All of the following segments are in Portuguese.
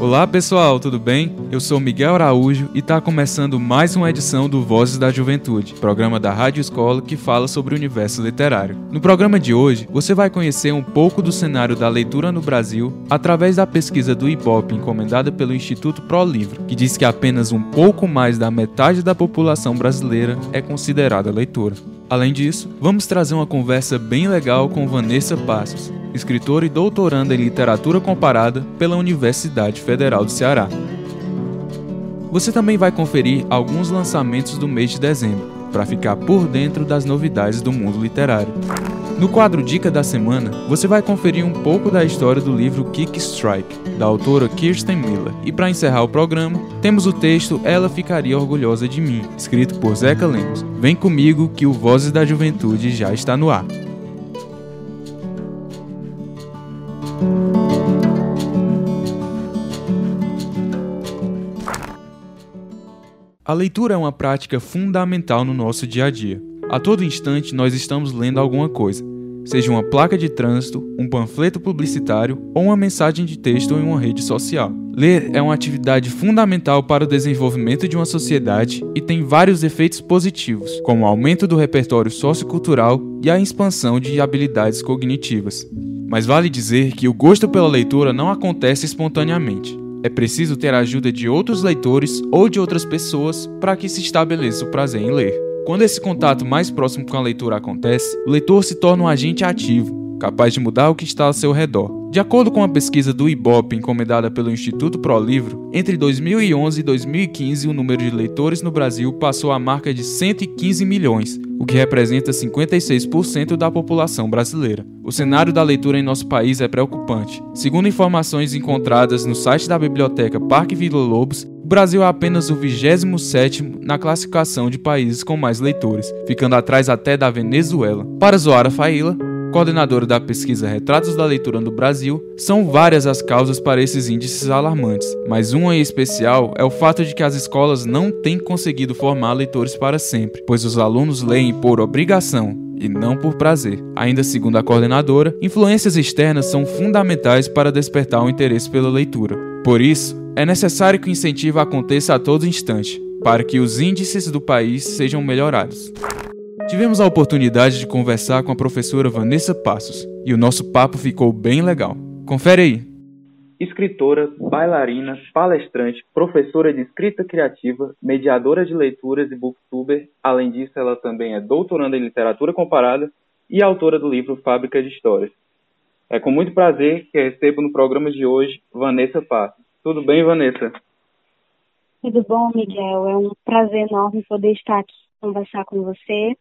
Olá pessoal, tudo bem? Eu sou Miguel Araújo e está começando mais uma edição do Vozes da Juventude, programa da Rádio Escola que fala sobre o universo literário. No programa de hoje, você vai conhecer um pouco do cenário da leitura no Brasil através da pesquisa do Ibope encomendada pelo Instituto Pro Livro, que diz que apenas um pouco mais da metade da população brasileira é considerada leitora. Além disso, vamos trazer uma conversa bem legal com Vanessa Passos, escritora e doutoranda em literatura comparada pela Universidade Federal do Ceará. Você também vai conferir alguns lançamentos do mês de dezembro, para ficar por dentro das novidades do mundo literário. No quadro Dica da Semana, você vai conferir um pouco da história do livro Kick Strike, da autora Kirsten Miller. E para encerrar o programa, temos o texto Ela Ficaria Orgulhosa de Mim, escrito por Zeca Lemos. Vem comigo que o Vozes da Juventude já está no ar. A leitura é uma prática fundamental no nosso dia a dia. A todo instante nós estamos lendo alguma coisa, seja uma placa de trânsito, um panfleto publicitário ou uma mensagem de texto em uma rede social. Ler é uma atividade fundamental para o desenvolvimento de uma sociedade e tem vários efeitos positivos, como o aumento do repertório sociocultural e a expansão de habilidades cognitivas. Mas vale dizer que o gosto pela leitura não acontece espontaneamente. É preciso ter a ajuda de outros leitores ou de outras pessoas para que se estabeleça o prazer em ler. Quando esse contato mais próximo com a leitura acontece, o leitor se torna um agente ativo, capaz de mudar o que está ao seu redor. De acordo com uma pesquisa do IBOP encomendada pelo Instituto Pro Livro, entre 2011 e 2015 o número de leitores no Brasil passou a marca de 115 milhões, o que representa 56% da população brasileira. O cenário da leitura em nosso país é preocupante. Segundo informações encontradas no site da biblioteca Parque Vila Lobos, o Brasil é apenas o 27º na classificação de países com mais leitores, ficando atrás até da Venezuela. Para Zoara Faila, coordenadora da pesquisa Retratos da Leitura no Brasil, são várias as causas para esses índices alarmantes, mas uma em especial é o fato de que as escolas não têm conseguido formar leitores para sempre, pois os alunos leem por obrigação e não por prazer. Ainda segundo a coordenadora, influências externas são fundamentais para despertar o interesse pela leitura. Por isso, é necessário que o incentivo aconteça a todo instante, para que os índices do país sejam melhorados. Tivemos a oportunidade de conversar com a professora Vanessa Passos e o nosso papo ficou bem legal. Confere aí. Escritora, bailarina, palestrante, professora de escrita criativa, mediadora de leituras e booktuber. Além disso, ela também é doutoranda em literatura comparada e autora do livro Fábrica de Histórias. É com muito prazer que recebo no programa de hoje Vanessa Passos. Tudo bem, Vanessa? Tudo bom, Miguel? É um prazer enorme poder estar aqui conversar com você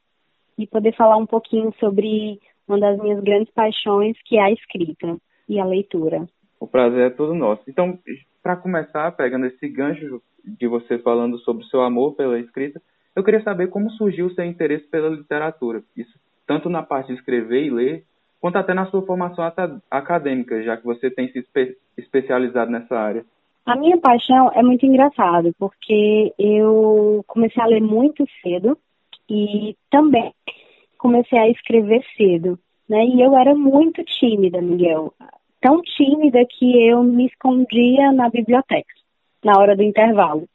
e poder falar um pouquinho sobre uma das minhas grandes paixões, que é a escrita e a leitura. O prazer é todo nosso. Então, para começar, pegando esse gancho de você falando sobre o seu amor pela escrita, eu queria saber como surgiu o seu interesse pela literatura. Isso tanto na parte de escrever e ler, quanto até na sua formação acadêmica, já que você tem se espe especializado nessa área. A minha paixão é muito engraçado, porque eu comecei a ler muito cedo, e também comecei a escrever cedo, né? E eu era muito tímida, Miguel. Tão tímida que eu me escondia na biblioteca, na hora do intervalo.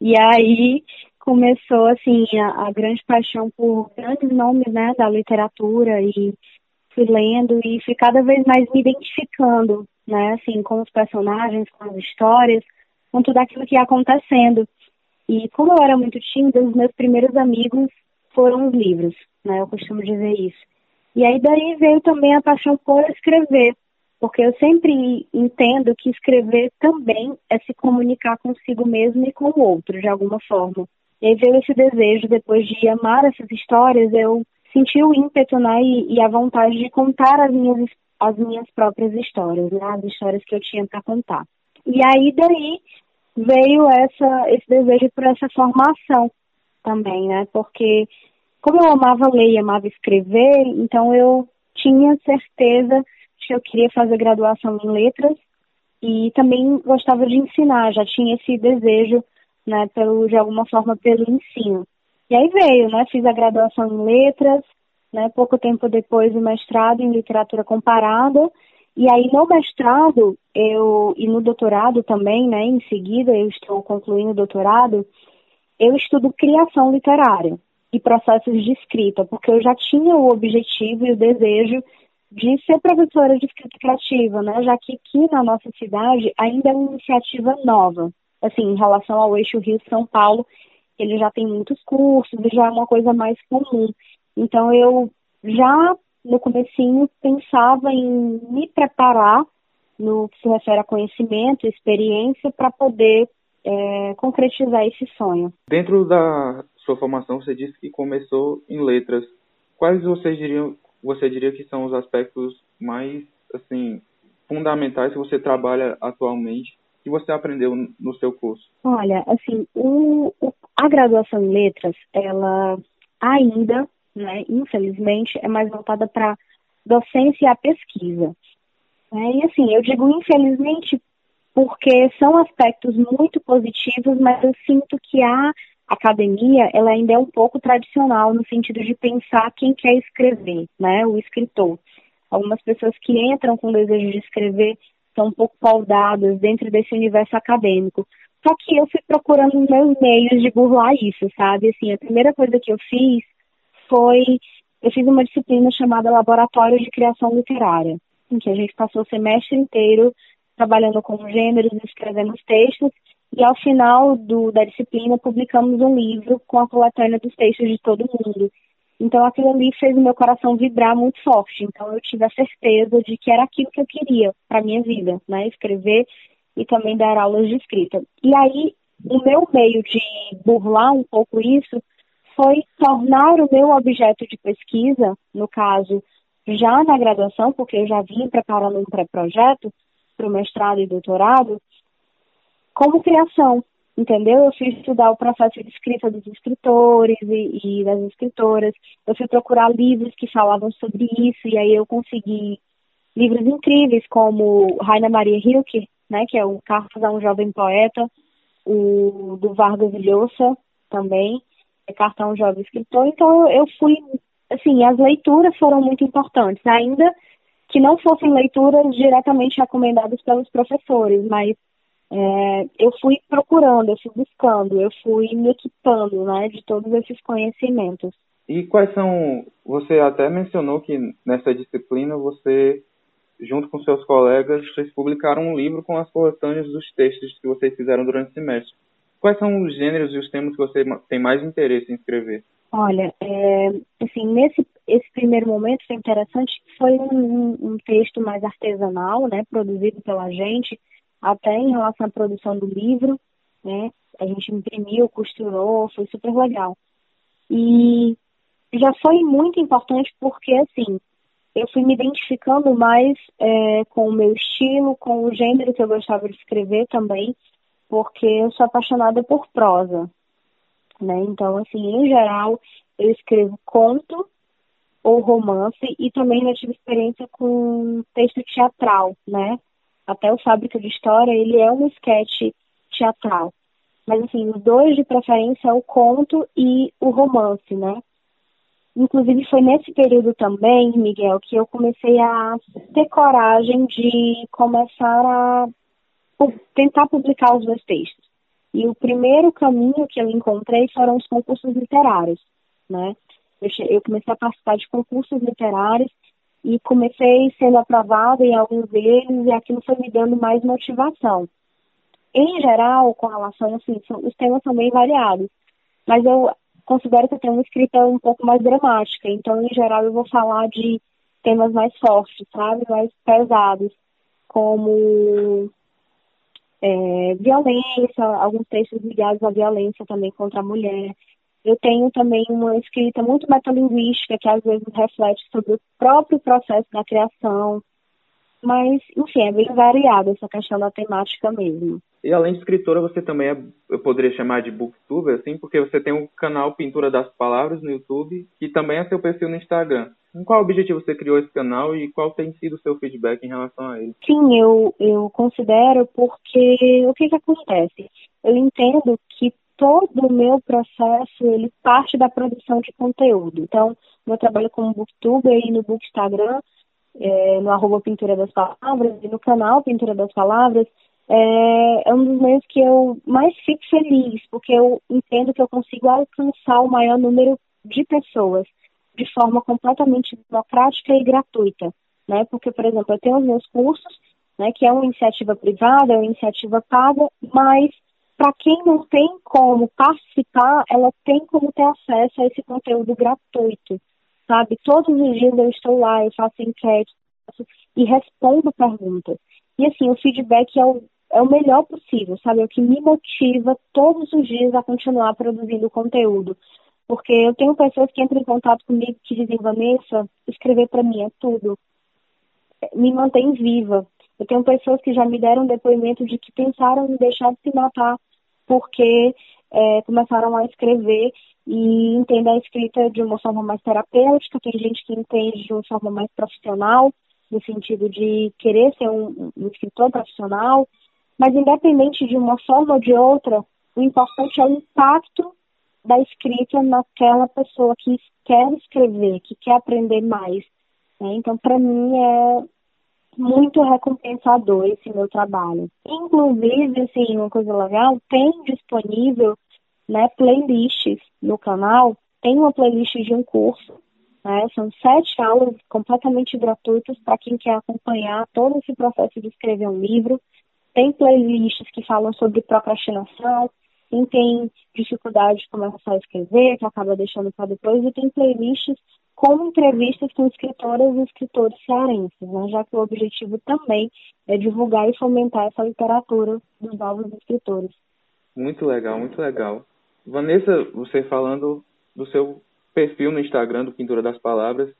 E aí começou, assim, a, a grande paixão por grandes nomes, né, da literatura e fui lendo e fui cada vez mais me identificando, né, assim, com os personagens, com as histórias, com tudo aquilo que ia acontecendo. E como eu era muito tímida, os meus primeiros amigos foram os livros, né? Eu costumo dizer isso. E aí daí veio também a paixão por escrever, porque eu sempre entendo que escrever também é se comunicar consigo mesmo e com o outro, de alguma forma. E aí veio esse desejo, depois de amar essas histórias, eu senti o ímpeto né, e, e a vontade de contar as minhas, as minhas próprias histórias, né, as histórias que eu tinha para contar. E aí daí veio essa, esse desejo por essa formação também, né? Porque como eu amava ler e amava escrever, então eu tinha certeza que eu queria fazer graduação em letras e também gostava de ensinar, já tinha esse desejo, né, pelo, de alguma forma pelo ensino. E aí veio, né, fiz a graduação em letras, né, pouco tempo depois o mestrado em literatura comparada E aí no mestrado eu e no doutorado também, né, em seguida eu estou concluindo o doutorado, eu estudo criação literária e processos de escrita, porque eu já tinha o objetivo e o desejo de ser professora de escrita criativa, né, já que aqui na nossa cidade ainda é uma iniciativa nova, assim, em relação ao eixo Rio-São Paulo, ele já tem muitos cursos já é uma coisa mais comum. Então eu já no comecinho pensava em me preparar no que se refere a conhecimento, experiência, para poder é, concretizar esse sonho. Dentro da sua formação, você disse que começou em letras. Quais você diria, você diria que são os aspectos mais assim fundamentais que você trabalha atualmente que você aprendeu no seu curso? Olha, assim, o, a graduação em letras, ela ainda né, infelizmente, é mais voltada para docência e a pesquisa. É, e assim, eu digo infelizmente porque são aspectos muito positivos, mas eu sinto que a academia ela ainda é um pouco tradicional no sentido de pensar quem quer escrever, né, o escritor. Algumas pessoas que entram com desejo de escrever são um pouco paudadas dentro desse universo acadêmico. Só que eu fui procurando meus meios de burlar isso, sabe? Assim, a primeira coisa que eu fiz foi, eu fiz uma disciplina chamada Laboratório de Criação Literária, em que a gente passou o semestre inteiro trabalhando com gêneros, escrevendo textos, e ao final do, da disciplina publicamos um livro com a coletânea dos textos de todo mundo. Então aquilo ali fez o meu coração vibrar muito forte. Então eu tive a certeza de que era aquilo que eu queria para minha vida, né? Escrever e também dar aulas de escrita. E aí o meu meio de burlar um pouco isso foi tornar o meu objeto de pesquisa, no caso, já na graduação, porque eu já vim preparando um pré-projeto para o mestrado e doutorado, como criação, entendeu? Eu fui estudar o processo de escrita dos escritores e, e, das escritoras, eu fui procurar livros que falavam sobre isso, e aí eu consegui livros incríveis, como Raina Maria Hilke, né, que é o Cartas a um Jovem Poeta, o do Vargas Llosa também, cartão jovem escritor, então eu fui, assim, as leituras foram muito importantes, ainda que não fossem leituras diretamente recomendadas pelos professores, mas é, eu fui procurando, eu fui buscando, eu fui me equipando, né, de todos esses conhecimentos. E quais são, você até mencionou que nessa disciplina você, junto com seus colegas, vocês publicaram um livro com as coletâneas dos textos que vocês fizeram durante o semestre. Quais são os gêneros e os temas que você tem mais interesse em escrever? Olha, é, assim, nesse esse primeiro momento foi interessante, foi um, um, texto mais artesanal, né, produzido pela gente, até em relação à produção do livro, né, a gente imprimiu, costurou, foi super legal. E já foi muito importante porque, assim, eu fui me identificando mais é, com o meu estilo, com o gênero que eu gostava de escrever também, porque eu sou apaixonada por prosa, né? Então, assim, em geral, eu escrevo conto ou romance e também já tive experiência com texto teatral, né? Até o Fábrica de História, ele é um sketch teatral. Mas, assim, os dois de preferência é o conto e o romance, né? Inclusive, foi nesse período também, Miguel, que eu comecei a ter coragem de começar a tentar publicar os meus textos. E o primeiro caminho que eu encontrei foram os concursos literários, né? Eu comecei a participar de concursos literários e comecei sendo aprovada em alguns deles e aquilo foi me dando mais motivação. Em geral, com relação, assim, os temas são bem variados, mas eu considero que eu tenho uma escrita um pouco mais dramática, então, em geral, eu vou falar de temas mais fortes, sabe? Mais pesados, como é, violência, alguns textos ligados à violência também contra a mulher. Eu tenho também uma escrita muito metalinguística, que às vezes reflete sobre o próprio processo da criação. Mas, enfim, é bem variada essa questão da temática mesmo. E além de escritora, você também é, eu poderia chamar de booktuber, assim, porque você tem um canal Pintura das Palavras no YouTube, que também é seu perfil no Instagram. Com qual objetivo você criou esse canal e qual tem sido o seu feedback em relação a ele? Sim, eu, eu considero porque o que, que acontece? Eu entendo que todo o meu processo ele parte da produção de conteúdo. Então, meu trabalho como booktuber e no book Instagram é, no arroba Pintura das Palavras e no canal Pintura das Palavras, é, é, um dos meios que eu mais fico feliz, porque eu entendo que eu consigo alcançar o maior número de pessoas de forma completamente democrática e gratuita, né? Porque, por exemplo, eu tenho os meus cursos, né, que é uma iniciativa privada, é uma iniciativa paga, mas para quem não tem como participar, ela tem como ter acesso a esse conteúdo gratuito, sabe? Todos os dias eu estou lá, eu faço enquete e respondo perguntas. E assim, o feedback é o, é o melhor possível, sabe? É o que me motiva todos os dias a continuar produzindo conteúdo. Porque eu tenho pessoas que entram em contato comigo que dizem, Vanessa, escrever para mim é tudo. Me mantém viva. Eu tenho pessoas que já me deram depoimento de que pensaram em deixar de se matar porque é, começaram a escrever e entender a escrita de uma forma mais terapêutica. Tem gente que entende de uma forma mais profissional, no sentido de querer ser um, um escritor profissional. Mas, independente de uma forma ou de outra, o importante é o impacto da escrita naquela pessoa que quer escrever, que quer aprender mais. Né? Então, para mim, é muito recompensador esse meu trabalho. Inclusive, assim, uma coisa legal, tem disponível né, playlists no canal. Tem uma playlist de um curso, né, são sete aulas completamente gratuitas para quem quer acompanhar todo esse processo de escrever um livro. Tem playlists que falam sobre procrastinação, quem tem dificuldade de começar a escrever, que acaba deixando para depois, e tem playlists com entrevistas com escritoras e escritores cearenses, né, já que o objetivo também é divulgar e fomentar essa literatura dos novos escritores. Muito legal, muito legal. Vanessa, você falando do seu perfil no Instagram do Pintura das Palavras,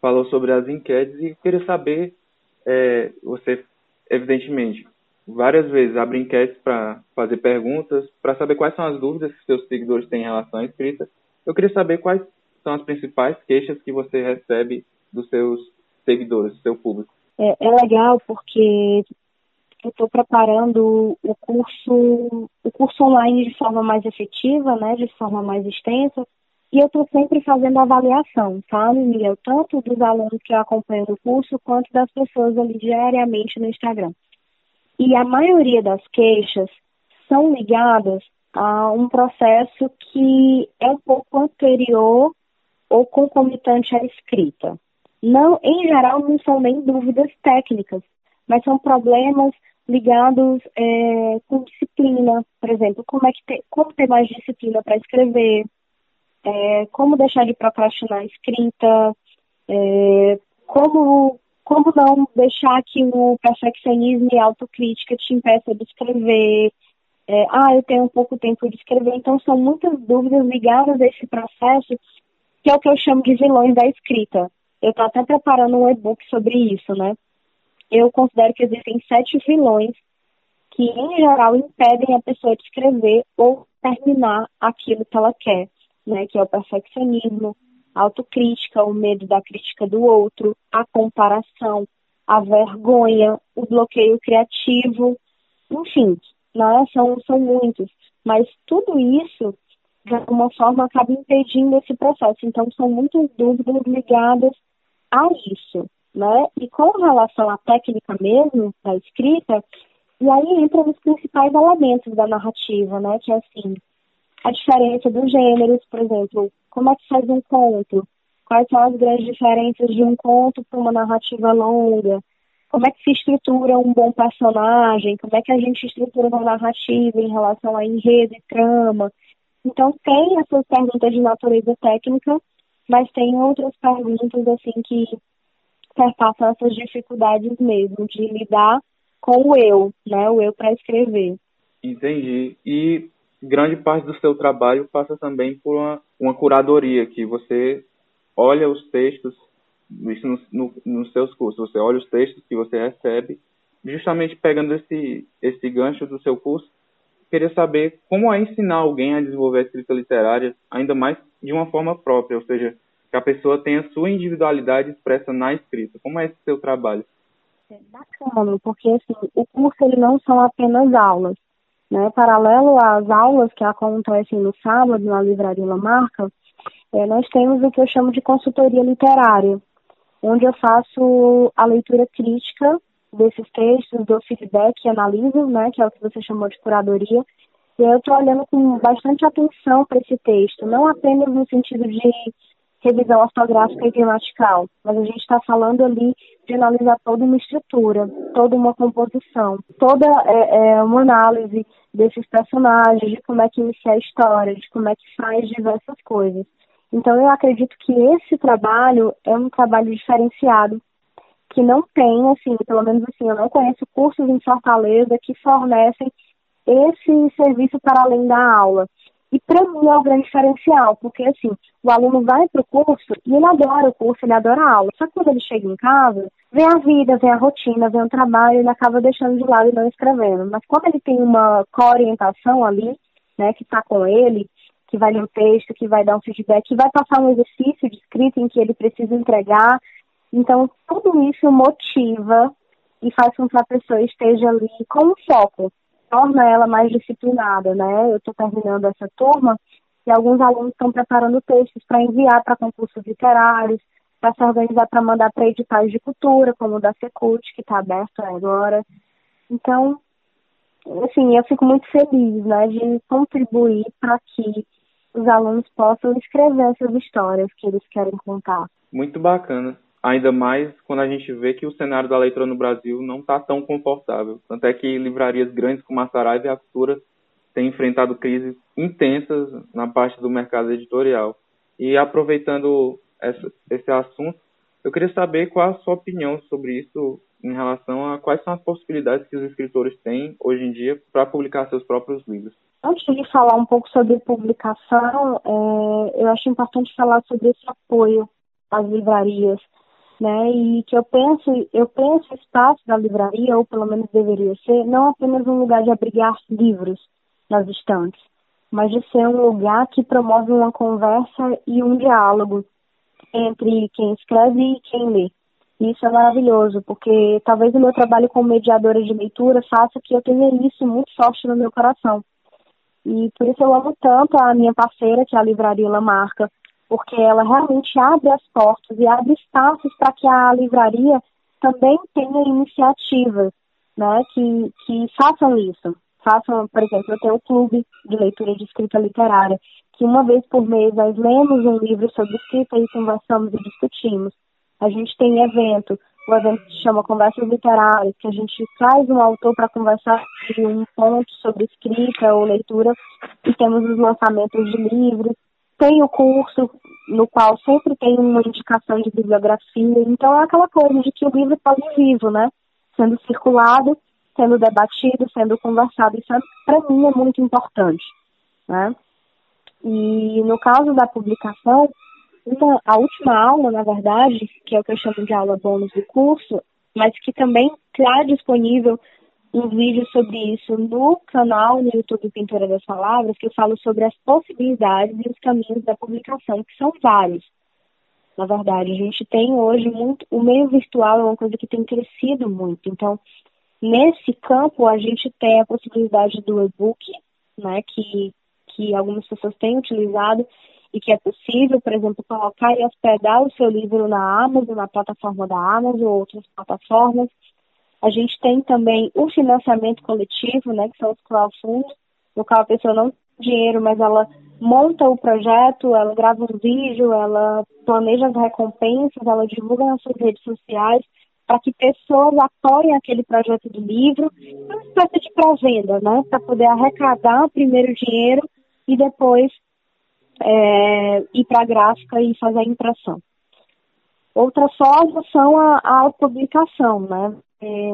falou sobre as enquetes e queria saber, é, você, evidentemente, várias vezes abre enquetes para fazer perguntas, para saber quais são as dúvidas que seus seguidores têm em relação à escrita. Eu queria saber quais são as principais queixas que você recebe dos seus seguidores, do seu público? É, é legal porque eu estou preparando o curso, o curso online de forma mais efetiva, né, de forma mais extensa, e eu estou sempre fazendo avaliação, sabe, Miguel? Tanto dos alunos que acompanham o curso, quanto das pessoas ali diariamente no Instagram. E a maioria das queixas são ligadas a um processo que é um pouco anterior ou concomitante à escrita. Não, em geral, não são nem dúvidas técnicas, mas são problemas ligados é, com disciplina, por exemplo, como é que ter, como ter mais disciplina para escrever, é, como deixar de procrastinar a escrita, é, como como não deixar que o perfeccionismo e a autocrítica te impeça de escrever, é, ah, eu tenho pouco tempo de escrever, então são muitas dúvidas ligadas a esse processo que é o que eu chamo de vilões da escrita. Eu estou até preparando um e-book sobre isso, né? Eu considero que existem sete vilões que, em geral, impedem a pessoa de escrever ou terminar aquilo que ela quer, né? Que é o perfeccionismo, a autocrítica, o medo da crítica do outro, a comparação, a vergonha, o bloqueio criativo, enfim, né? são, são muitos. Mas tudo isso de alguma forma acaba impedindo esse processo. Então, são muitas dúvidas ligadas a isso, né? E com relação à técnica mesmo da escrita, e aí entra nos principais elementos da narrativa, né? Que é assim, a diferença dos gêneros, por exemplo, como é que faz um conto? Quais são as grandes diferenças de um conto para uma narrativa longa? Como é que se estrutura um bom personagem? Como é que a gente estrutura uma narrativa em relação a enredo e trama? Então, tem essas perguntas de natureza técnica, mas tem outras perguntas, assim, que perpassam essas dificuldades mesmo, de lidar com o eu, né? O eu para escrever. Entendi. E grande parte do seu trabalho passa também por uma, uma curadoria, que você olha os textos, isso no, no, nos seus cursos, você olha os textos que você recebe, justamente pegando esse, esse gancho do seu curso, queria saber como é ensinar alguém a desenvolver a escrita literária, ainda mais de uma forma própria, ou seja, que a pessoa tenha sua individualidade expressa na escrita. Como é esse seu trabalho? É bacana, porque assim, o curso ele não são apenas aulas. Né? Paralelo às aulas que acontecem no sábado na Livraria La Marca, é, nós temos o que eu chamo de consultoria literária. onde eu faço a leitura crítica desses textos, dou feedback e analiso, né, que é o que você chamou de curadoria. E eu estou olhando com bastante atenção para esse texto, não apenas no sentido de revisão ortográfica e gramatical, mas a gente está falando ali de analisar toda uma estrutura, toda uma composição, toda é, é, uma análise desses personagens, de como é que inicia a história, de como é que faz diversas coisas. Então eu acredito que esse trabalho é um trabalho diferenciado, que não tem, assim, pelo menos assim, eu não conheço cursos em Fortaleza que fornecem esse serviço para além da aula. E para mim é o grande diferencial, porque assim, o aluno vai para o curso e ele adora o curso, ele adora a aula. Só que quando ele chega em casa, vem a vida, vem a rotina, vem o trabalho, ele acaba deixando de lado e não escrevendo. Mas quando ele tem uma co-orientação ali, né, que está com ele, que vai ler o texto, que vai dar um feedback, que vai passar um exercício de escrita em que ele precisa entregar. Então, tudo isso motiva e faz com que a pessoa esteja ali com um foco torna ela mais disciplinada, né? Eu estou terminando essa turma e alguns alunos estão preparando textos para enviar para concursos literários, para se organizar para mandar para editais de cultura, como o da Secult, que está aberto agora. Então, assim, eu fico muito feliz, né, de contribuir para que os alunos possam escrever essas histórias que eles querem contar. Muito bacana ainda mais quando a gente vê que o cenário da leitura no Brasil não está tão confortável. Tanto é que livrarias grandes como a Saraiva e a Cultura têm enfrentado crises intensas na parte do mercado editorial. E aproveitando essa, esse assunto, eu queria saber qual a sua opinião sobre isso em relação a quais são as possibilidades que os escritores têm hoje em dia para publicar seus próprios livros. Antes de falar um pouco sobre publicação, é, eu acho importante falar sobre esse apoio às livrarias né? E que eu penso, eu penso o espaço da livraria, ou pelo menos deveria ser, não apenas um lugar de abrigar livros nas estantes, mas de ser um lugar que promove uma conversa e um diálogo entre quem escreve e quem lê. E isso é maravilhoso, porque talvez o meu trabalho como mediadora de leitura faça que eu tenha isso muito forte no meu coração. E por isso eu amo tanto a minha parceira, que é a Livraria Lamarca, porque ela realmente abre as portas e abre espaços para que a livraria também tenha iniciativas né, que, que façam isso. Façam, por exemplo, eu tenho clube de leitura de escrita literária, que uma vez por mês nós lemos um livro sobre escrita e conversamos e discutimos. A gente tem evento, o evento se chama Conversas Literárias, que a gente traz um autor para conversar sobre um ponto sobre escrita ou leitura, e temos os lançamentos de livros, tem o curso no qual sempre tem uma indicação de bibliografia, então é aquela coisa de que o livro está vivo, né? Sendo circulado, sendo debatido, sendo conversado. Isso, é, para mim, é muito importante, né? E no caso da publicação, então, a última aula, na verdade, que é o que eu chamo de aula bônus do curso, mas que também está disponível um vídeo sobre isso no canal no YouTube Pintora das Palavras, que eu falo sobre as possibilidades e os caminhos da publicação, que são vários. Na verdade, a gente tem hoje muito. O meio virtual é uma coisa que tem crescido muito. Então, nesse campo, a gente tem a possibilidade do e-book, né, que, que algumas pessoas têm utilizado e que é possível, por exemplo, colocar e hospedar o seu livro na Amazon, na plataforma da Amazon ou outras plataformas a gente tem também o financiamento coletivo, né, que são os crowdfunds, no qual a pessoa não tem dinheiro, mas ela monta o projeto, ela grava um vídeo, ela planeja as recompensas, ela divulga nas suas redes sociais para que pessoas apoiem aquele projeto do livro, uma espécie de pré-venda, né, para poder arrecadar primeiro dinheiro e depois é, ir para a gráfica e fazer a impressão. Outra forma são a, a publicação, né? É,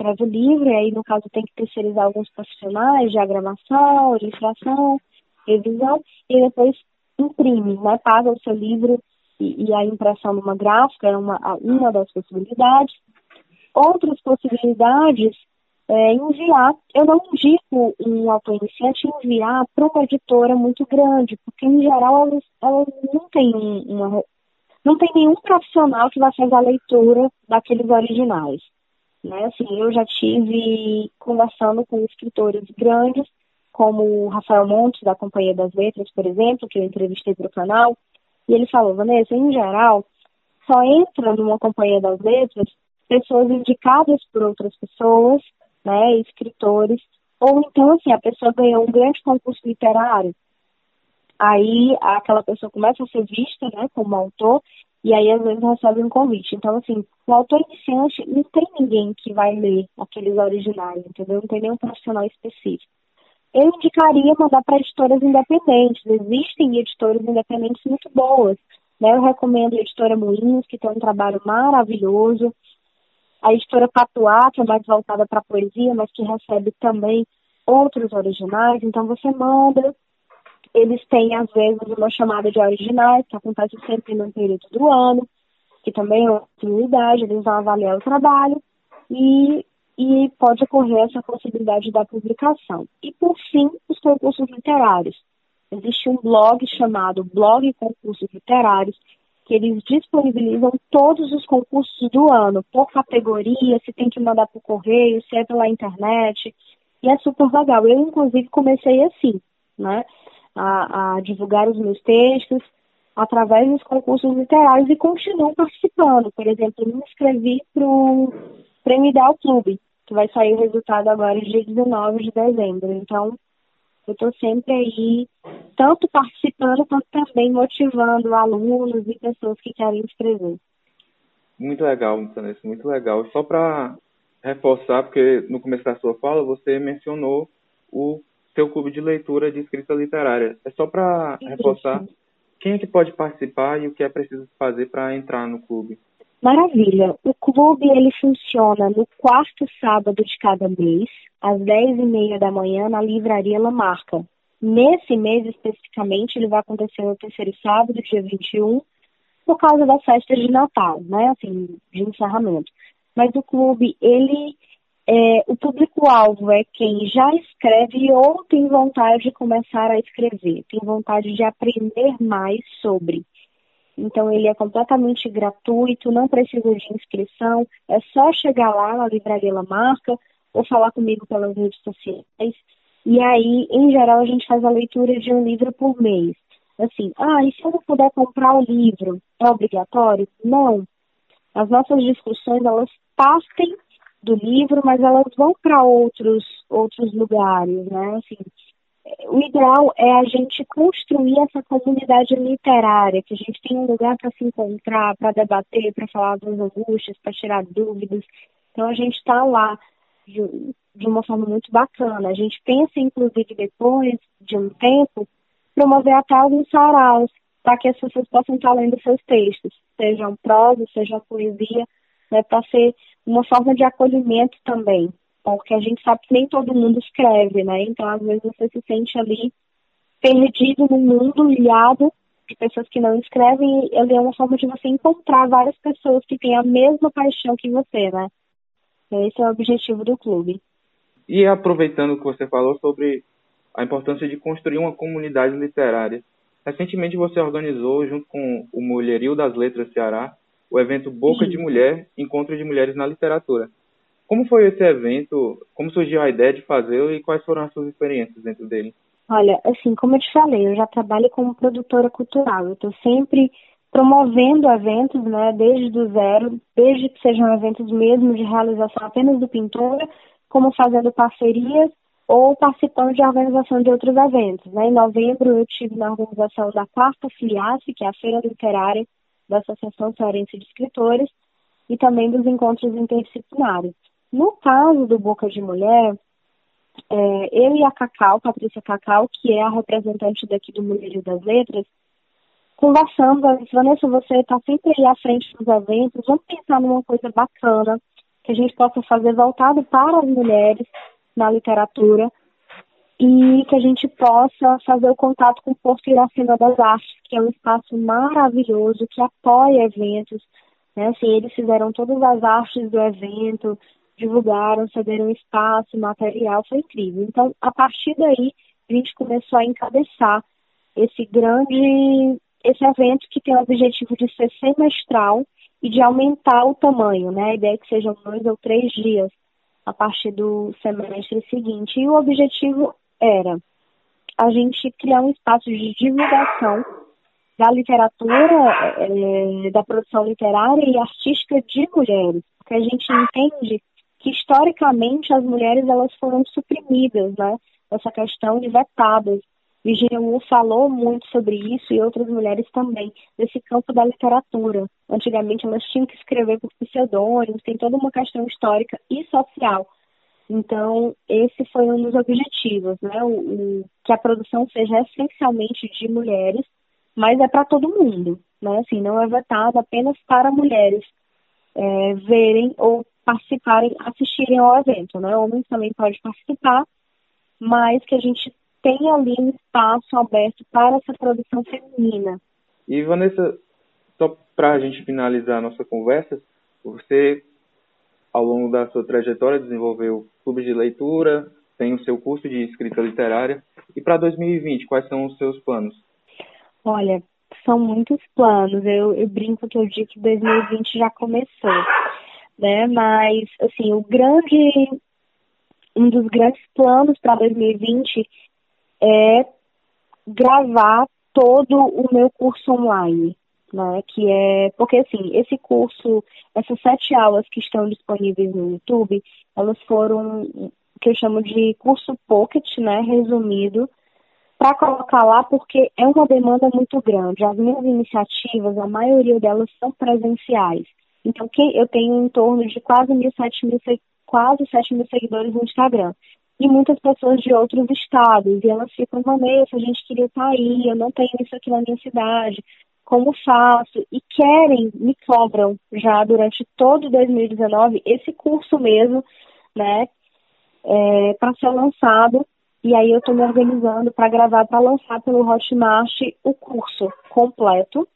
livre, livre, aí no caso tem que terceirizar alguns profissionais, diagramação, ilustração, revisão, e depois imprime, né, paga o seu livro e, e a impressão numa gráfica é uma, uma das possibilidades. Outras possibilidades é enviar, eu não indico um autor iniciante enviar para uma editora muito grande, porque em geral elas, elas não têm uma, não tem nenhum profissional que vai fazer a leitura daqueles originais. Né? Assim, eu já tive conversando com escritores grandes, como o Rafael Montes, da Companhia das Letras, por exemplo, que eu entrevistei para o canal, e ele falou, Vanessa, em geral, só entra numa companhia das letras pessoas indicadas por outras pessoas, né, escritores, ou então, assim, a pessoa ganhou um grande concurso literário, aí aquela pessoa começa a ser vista, né, como autor, e aí às vezes recebe um convite. Então, assim, o autor iniciante não tem ninguém que vai ler aqueles originais, entendeu? Não tem nenhum profissional específico. Eu indicaria mandar para editoras independentes. Existem editoras independentes muito boas. Né? Eu recomendo a editora Moinhos, que tem um trabalho maravilhoso. A editora Patuá, que é mais voltada para poesia, mas que recebe também outros originais. Então você manda, eles têm, às vezes, uma chamada de originais, que acontece sempre no período do ano, que também é uma oportunidade, eles vão avaliar o trabalho e, e pode ocorrer essa possibilidade da publicação. E, por fim, os concursos literários. Existe um blog chamado Blog Concursos Literários, que eles disponibilizam todos os concursos do ano, por categoria, se tem que mandar por correio, se é pela internet, e é super legal. Eu, inclusive, comecei assim, né? A, a divulgar os meus textos através dos concursos literários e continuo participando. Por exemplo, me inscrevi para o Prêmio Ideal Clube, que vai sair o resultado agora dia 19 de dezembro. Então, eu estou sempre aí, tanto participando, quanto também motivando alunos e pessoas que querem escrever. Muito legal, Vanessa, muito legal. Só para reforçar, porque no começo da sua fala você mencionou o seu clube de leitura de escrita literária. É só para reforçar quem é que pode participar e o que é preciso fazer para entrar no clube. Maravilha. O clube ele funciona no quarto sábado de cada mês, às 10 e meia da manhã, na Livraria Lamarca. Nesse mês especificamente, ele vai acontecer no terceiro sábado, dia 21, por causa das festas de Natal, né? Assim, de encerramento. Mas o clube, ele é, o público-alvo é quem já escreve ou tem vontade de começar a escrever, tem vontade de aprender mais sobre. Então, ele é completamente gratuito, não precisa de inscrição, é só chegar lá na Livraria La Marca ou falar comigo pelas redes sociais. E aí, em geral, a gente faz a leitura de um livro por mês. Assim, ah, e se eu não puder comprar o livro, é obrigatório? Não. As nossas discussões, elas partem do livro, mas elas vão para outros, outros lugares, né? Assim, o ideal é a gente construir essa comunidade literária, que a gente tem um lugar para se encontrar, para debater, para falar das angústias, para tirar dúvidas. Então a gente está lá de, de, uma forma muito bacana. A gente pensa, inclusive, depois de um tempo, promover até alguns saraus, para que as pessoas possam estar lendo seus textos, sejam prosa, seja poesia, né, para ser uma forma de acolhimento também, porque a gente sabe que nem todo mundo escreve, né? Então, às vezes, você se sente ali perdido no mundo, ilhado de pessoas que não escrevem, e é uma forma de você encontrar várias pessoas que têm a mesma paixão que você, né? Esse é o objetivo do clube. E aproveitando que você falou sobre a importância de construir uma comunidade literária, recentemente você organizou, junto com o Mulherio das Letras Ceará, o evento Boca Sim. de Mulher, Encontro de Mulheres na Literatura. Como foi esse evento? Como surgiu a ideia de fazê-lo e quais foram as suas experiências dentro dele? Olha, assim, como eu te falei, eu já trabalho como produtora cultural. Eu estou sempre promovendo eventos, né, desde o zero, desde que sejam eventos mesmo de realização apenas do pintor, como fazendo parcerias ou participando de organização de outros eventos. Né? Em novembro eu tive na organização da quarta Filiace, que é a Feira Literária, da Associação Cearense de Escritores e também dos encontros interdisciplinares. No caso do Boca de Mulher, é, eu e a Cacau, Patrícia Cacau, que é a representante daqui do Mulherio das Letras, conversando, Vanessa, você está sempre aí à frente dos eventos, vamos pensar numa coisa bacana que a gente possa fazer voltado para as mulheres na literatura, e que a gente possa fazer o contato com o Porto Iracema das Artes, que é um espaço maravilhoso, que apoia eventos. Né? Assim, eles fizeram todas as artes do evento, divulgaram, cederam espaço, material, foi incrível. Então, a partir daí, a gente começou a encabeçar esse grande, esse evento que tem o objetivo de ser semestral e de aumentar o tamanho, né? A ideia é que sejam dois ou três dias a partir do semestre seguinte. E o objetivo era a gente criar um espaço de divulgação da literatura, é, da produção literária e artística de mulheres, porque a gente entende que historicamente as mulheres elas foram suprimidas, né? Essa questão de vetadas. Virginia Woolf falou muito sobre isso e outras mulheres também, nesse campo da literatura. Antigamente elas tinham que escrever por pseudônimos, tem toda uma questão histórica e social. Então, esse foi um dos objetivos, né? O, o que a produção seja essencialmente de mulheres, mas é para todo mundo, né? Assim, não é vetado apenas para mulheres é, verem ou participarem, assistirem ao evento, né? Homens também podem participar, mas que a gente tenha ali um espaço aberto para essa produção feminina. E Vanessa, só para a gente finalizar a nossa conversa, você, ao longo da sua trajetória, desenvolveu clubes de leitura, tem o seu curso de escrita literária. E para 2020, quais são os seus planos? Olha, são muitos planos. Eu, eu brinco que eu digo que 2020 já começou, né? Mas, assim, o grande, um dos grandes planos para 2020 é gravar todo o meu curso online, né? Que é porque assim esse curso, essas sete aulas que estão disponíveis no YouTube, elas foram que eu chamo de curso pocket, né? Resumido para colocar lá porque é uma demanda muito grande. As minhas iniciativas, a maioria delas são presenciais. Então, quem, eu tenho em torno de quase mil, sete mil, quase 7 mil seguidores no Instagram. E muitas pessoas de outros estados. E elas ficam, Vanessa, a gente queria estar aí, eu não tenho isso aqui na minha cidade. Como faço? E querem, me cobram já durante todo 2019 esse curso mesmo, né? É, para ser lançado e aí eu estou me organizando para gravar, para lançar pelo Hotmart o curso completo.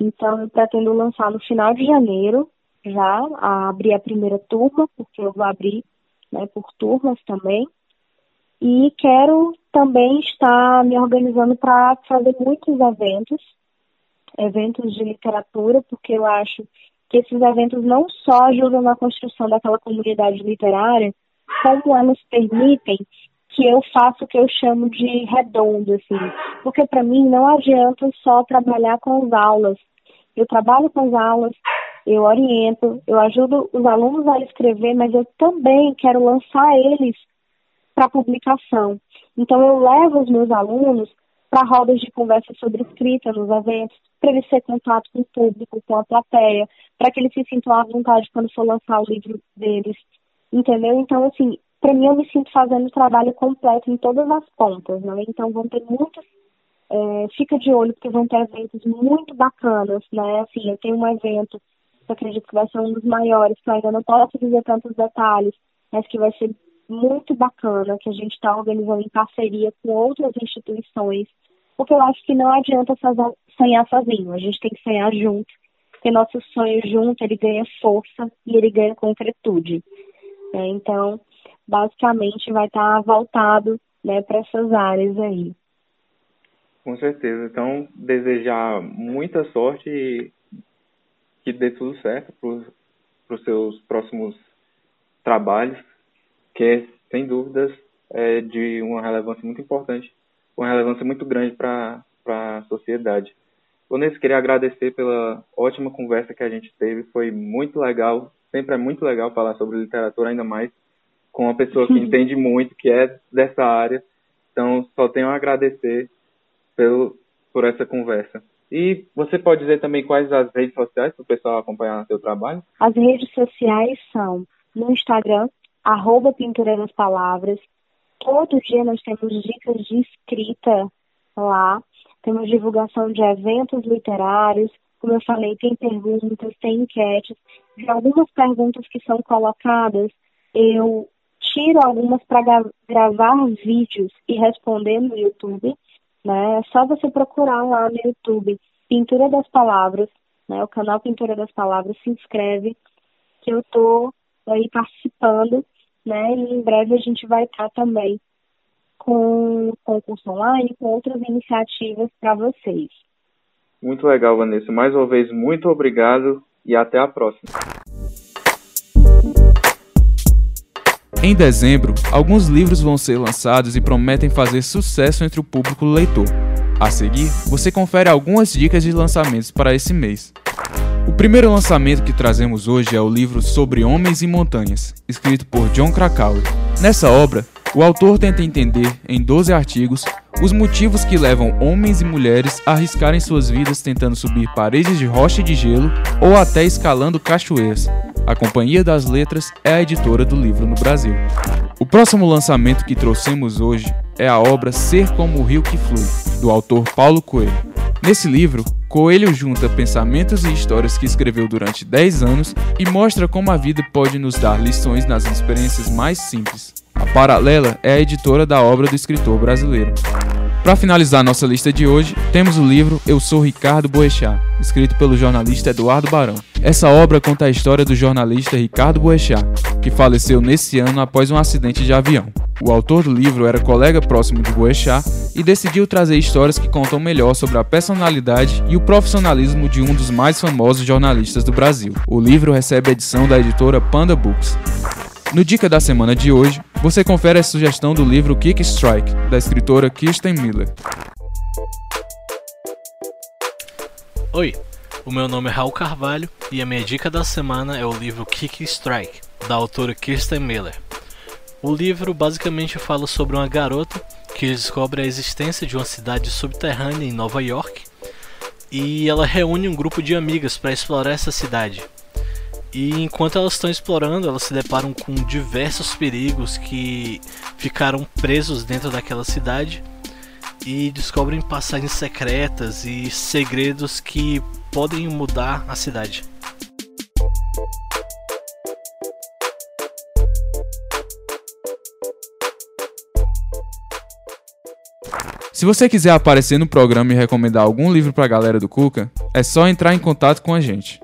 Então eu pretendo lançar no final de janeiro, já a abrir a primeira turma, porque eu vou abrir né, por turmas também. E quero também estar me organizando para fazer muitos eventos, eventos de literatura, porque eu acho que esses eventos não só ajudam na construção daquela comunidade literária, como elas permitem que eu faço o que eu chamo de redondo, assim. Porque para mim não adianta só trabalhar com as aulas. Eu trabalho com as aulas, eu oriento, eu ajudo os alunos a escrever, mas eu também quero lançar eles para publicação. Então eu levo os meus alunos para rodas de conversa sobre escrita nos eventos, para eles terem contato com o público, com a plateia, para que eles se sintam à vontade quando for lançar o livro deles. Entendeu? Então, assim, para mim eu me sinto fazendo o trabalho completo em todas as pontas, né? Então vão ter muitos, é, fica de olho porque vão ter eventos muito bacanas, né? Assim, eu tenho um evento eu acredito que vai ser um dos maiores, que eu ainda não posso dizer tantos detalhes, mas que vai ser muito bacana, que a gente está organizando em parceria com outras instituições, porque eu acho que não adianta sonhar sozinho, a gente tem que sonhar junto, porque nosso sonho junto ele ganha força e ele ganha concretude. Né? Então, basicamente vai estar voltado né, para essas áreas aí. Com certeza. Então, desejar muita sorte e que dê tudo certo para os seus próximos trabalhos, que, sem dúvidas, é de uma relevância muito importante, uma relevância muito grande para a sociedade. Vanessa, queria agradecer pela ótima conversa que a gente teve, foi muito legal, sempre é muito legal falar sobre literatura, ainda mais com uma pessoa que entende muito, que é dessa área. Então, só tenho a agradecer pelo, por essa conversa. E você pode dizer também quais as redes sociais para o pessoal acompanhar o seu trabalho? As redes sociais são no Instagram, arroba Pintura das Palavras. Todo dia nós temos dicas de escrita lá. Temos divulgação de eventos literários. Como eu falei, tem perguntas, tem enquetes. De algumas perguntas que são colocadas, eu tiro algumas para gravar vídeos e responder no YouTube, né? É só você procurar lá no YouTube Pintura das Palavras, né? O canal Pintura das Palavras, se inscreve, que eu tô aí participando, né? E em breve a gente vai estar também com concurso online, com outras iniciativas para vocês. Muito legal, Vanessa. Mais uma vez, muito obrigado e até a próxima. Em dezembro, alguns livros vão ser lançados e prometem fazer sucesso entre o público leitor. A seguir, você confere algumas dicas de lançamentos para esse mês. O primeiro lançamento que trazemos hoje é o livro Sobre Homens e Montanhas, escrito por John Krakauer. Nessa obra, o autor tenta entender, em 12 artigos, os motivos que levam homens e mulheres a arriscarem suas vidas tentando subir paredes de rocha e de gelo ou até escalando cachoeiras. A Companhia das Letras é a editora do livro no Brasil. O próximo lançamento que trouxemos hoje é a obra Ser como o Rio que Flui, do autor Paulo Coelho. Nesse livro, Coelho junta pensamentos e histórias que escreveu durante 10 anos e mostra como a vida pode nos dar lições nas experiências mais simples. A Paralela é a editora da obra do escritor brasileiro. Para finalizar nossa lista de hoje, temos o livro Eu Sou Ricardo Boechat, escrito pelo jornalista Eduardo Barão. Essa obra conta a história do jornalista Ricardo Boechat, que faleceu nesse ano após um acidente de avião. O autor do livro era colega próximo de Boechat e decidiu trazer histórias que contam melhor sobre a personalidade e o profissionalismo de um dos mais famosos jornalistas do Brasil. O livro recebe edição da editora Panda Books. No Dica da Semana de hoje, você confere a sugestão do livro Kick Strike, da escritora Kirsten Miller. Oi, o meu nome é Raul Carvalho e a minha dica da semana é o livro Kick Strike, da autora Kirsten Miller. O livro basicamente fala sobre uma garota que descobre a existência de uma cidade subterrânea em Nova York e ela reúne um grupo de amigas para explorar essa cidade. E enquanto elas estão explorando, elas se deparam com diversos perigos que ficaram presos dentro daquela cidade e descobrem passagens secretas e segredos que podem mudar a cidade. Se você quiser aparecer no programa e recomendar algum livro para a galera do Cuca, é só entrar em contato com a gente.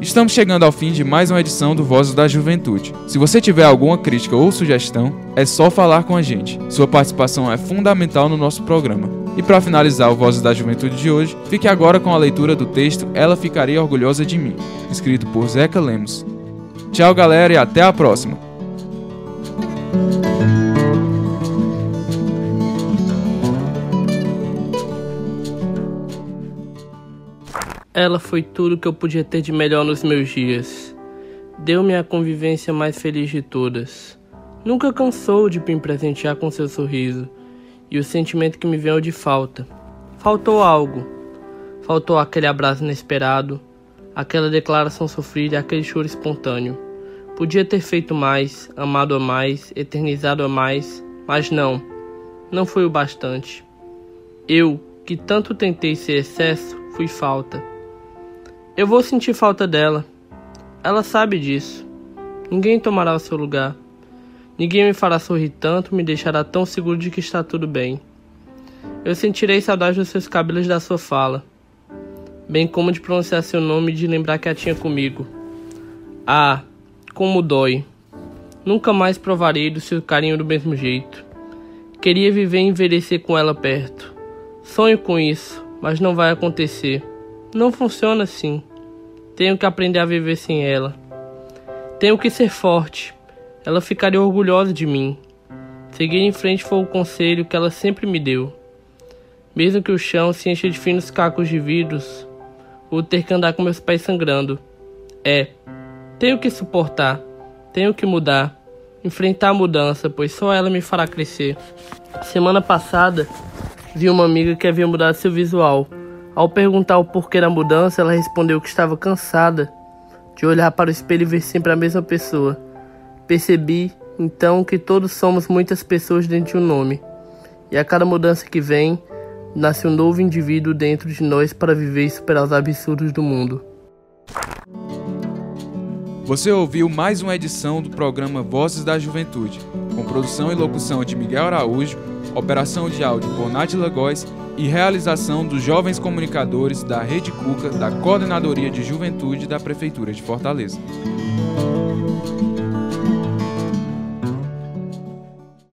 Estamos chegando ao fim de mais uma edição do Vozes da Juventude. Se você tiver alguma crítica ou sugestão, é só falar com a gente. Sua participação é fundamental no nosso programa. E para finalizar o Vozes da Juventude de hoje, fique agora com a leitura do texto Ela Ficaria Orgulhosa de Mim, escrito por Zeca Lemos. Tchau, galera, e até a próxima! Ela foi tudo que eu podia ter de melhor nos meus dias. Deu-me a convivência mais feliz de todas. Nunca cansou de me presentear com seu sorriso e o sentimento que me veio de falta. Faltou algo. Faltou aquele abraço inesperado, aquela declaração sofrida aquele choro espontâneo. Podia ter feito mais, amado a mais, eternizado a mais, mas não. Não foi o bastante. Eu, que tanto tentei ser excesso, fui falta. Eu vou sentir falta dela. Ela sabe disso. Ninguém tomará o seu lugar. Ninguém me fará sorrir tanto, me deixará tão seguro de que está tudo bem. Eu sentirei saudade dos seus cabelos da sua fala, bem como de pronunciar seu nome e de lembrar que a tinha comigo. Ah, como dói. Nunca mais provarei do seu carinho do mesmo jeito. Queria viver e envelhecer com ela perto. Sonho com isso, mas não vai acontecer. Não funciona assim. Tenho que aprender a viver sem ela. Tenho que ser forte. Ela ficaria orgulhosa de mim. Seguir em frente foi o conselho que ela sempre me deu. Mesmo que o chão se encha de finos cacos de vidros, vou ter que andar com meus pés sangrando. É, tenho que suportar, tenho que mudar, enfrentar a mudança, pois só ela me fará crescer. Semana passada, vi uma amiga que havia mudado seu visual ao perguntar o porquê da mudança, ela respondeu que estava cansada de olhar para o espelho e ver sempre a mesma pessoa. Percebi, então, que todos somos muitas pessoas dentro de um nome, e a cada mudança que vem, nasce um novo indivíduo dentro de nós para viver e superar os absurdos do mundo. Você ouviu mais uma edição do programa Vozes da Juventude, com produção e locução de Miguel Araújo, operação de áudio por Nath Lagóis e realização dos jovens comunicadores da Rede Cuca da Coordenadoria de Juventude da Prefeitura de Fortaleza.